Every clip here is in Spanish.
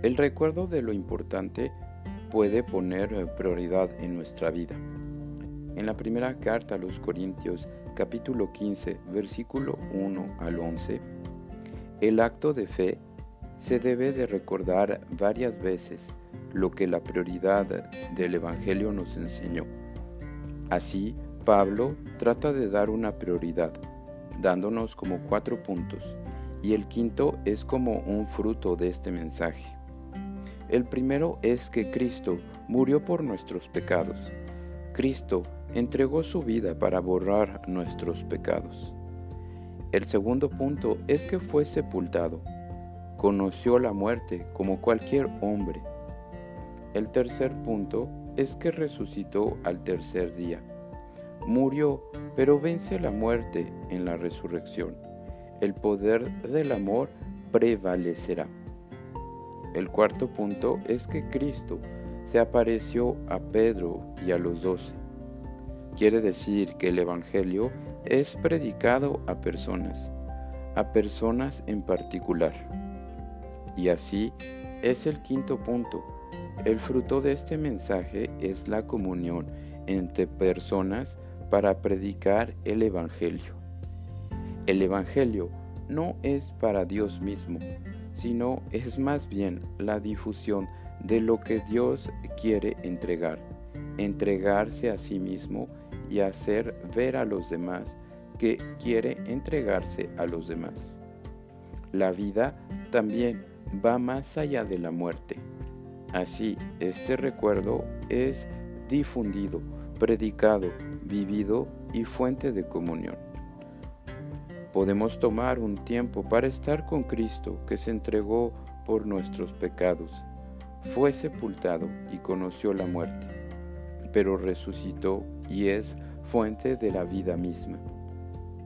El recuerdo de lo importante puede poner eh, prioridad en nuestra vida. En la primera carta a los Corintios, capítulo 15, versículo 1 al 11, el acto de fe se debe de recordar varias veces lo que la prioridad del Evangelio nos enseñó. Así, Pablo trata de dar una prioridad, dándonos como cuatro puntos, y el quinto es como un fruto de este mensaje. El primero es que Cristo murió por nuestros pecados. Cristo entregó su vida para borrar nuestros pecados. El segundo punto es que fue sepultado. Conoció la muerte como cualquier hombre. El tercer punto es que resucitó al tercer día. Murió, pero vence la muerte en la resurrección. El poder del amor prevalecerá. El cuarto punto es que Cristo se apareció a Pedro y a los doce. Quiere decir que el Evangelio es predicado a personas, a personas en particular. Y así es el quinto punto. El fruto de este mensaje es la comunión entre personas para predicar el Evangelio. El Evangelio no es para Dios mismo, sino es más bien la difusión de lo que Dios quiere entregar, entregarse a sí mismo y hacer ver a los demás que quiere entregarse a los demás. La vida también va más allá de la muerte. Así, este recuerdo es difundido, predicado, vivido y fuente de comunión podemos tomar un tiempo para estar con Cristo que se entregó por nuestros pecados, fue sepultado y conoció la muerte, pero resucitó y es fuente de la vida misma.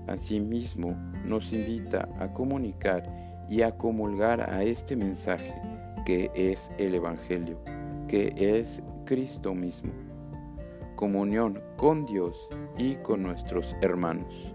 Asimismo, nos invita a comunicar y a comulgar a este mensaje que es el Evangelio, que es Cristo mismo. Comunión con Dios y con nuestros hermanos.